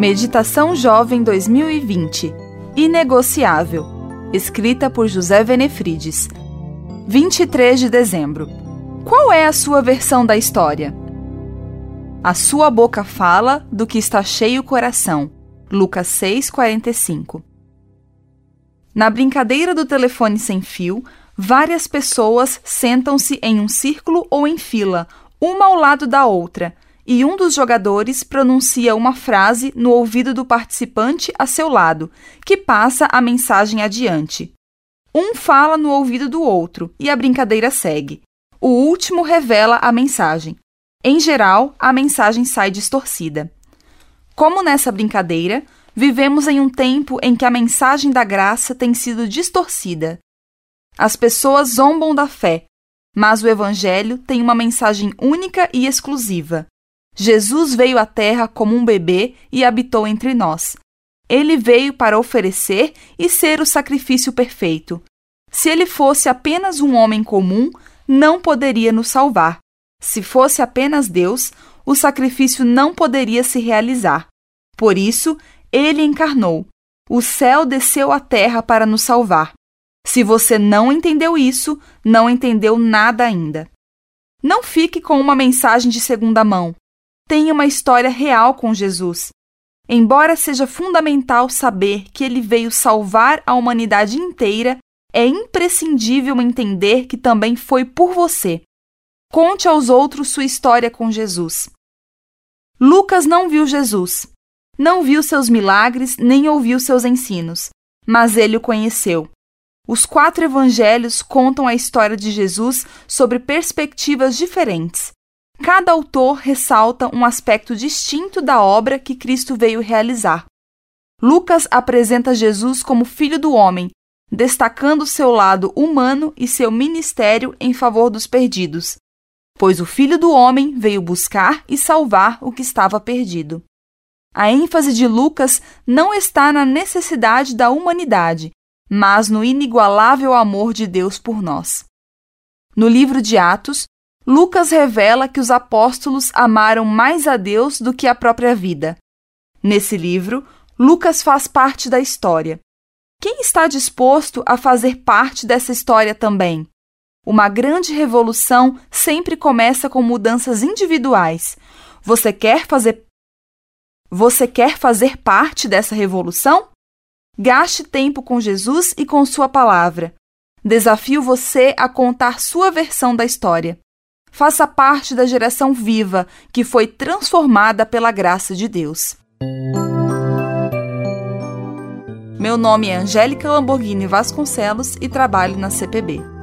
Meditação Jovem 2020 Inegociável. Escrita por José Venefrides. 23 de dezembro. Qual é a sua versão da história? A sua boca fala do que está cheio o coração. Lucas 6:45. Na brincadeira do telefone sem fio, várias pessoas sentam-se em um círculo ou em fila, uma ao lado da outra e um dos jogadores pronuncia uma frase no ouvido do participante a seu lado, que passa a mensagem adiante. Um fala no ouvido do outro e a brincadeira segue. O último revela a mensagem. Em geral, a mensagem sai distorcida. Como nessa brincadeira, vivemos em um tempo em que a mensagem da graça tem sido distorcida. As pessoas zombam da fé, mas o Evangelho tem uma mensagem única e exclusiva. Jesus veio à Terra como um bebê e habitou entre nós. Ele veio para oferecer e ser o sacrifício perfeito. Se ele fosse apenas um homem comum, não poderia nos salvar. Se fosse apenas Deus, o sacrifício não poderia se realizar. Por isso, ele encarnou. O céu desceu à terra para nos salvar. Se você não entendeu isso, não entendeu nada ainda. Não fique com uma mensagem de segunda mão tem uma história real com Jesus. Embora seja fundamental saber que ele veio salvar a humanidade inteira, é imprescindível entender que também foi por você. Conte aos outros sua história com Jesus. Lucas não viu Jesus, não viu seus milagres nem ouviu seus ensinos, mas ele o conheceu. Os quatro evangelhos contam a história de Jesus sobre perspectivas diferentes. Cada autor ressalta um aspecto distinto da obra que Cristo veio realizar. Lucas apresenta Jesus como filho do homem, destacando seu lado humano e seu ministério em favor dos perdidos, pois o filho do homem veio buscar e salvar o que estava perdido. A ênfase de Lucas não está na necessidade da humanidade, mas no inigualável amor de Deus por nós. No livro de Atos, Lucas revela que os apóstolos amaram mais a Deus do que a própria vida. Nesse livro, Lucas faz parte da história. Quem está disposto a fazer parte dessa história também? Uma grande revolução sempre começa com mudanças individuais. Você quer fazer Você quer fazer parte dessa revolução? Gaste tempo com Jesus e com sua palavra. Desafio você a contar sua versão da história. Faça parte da geração viva que foi transformada pela graça de Deus. Meu nome é Angélica Lamborghini Vasconcelos e trabalho na CPB.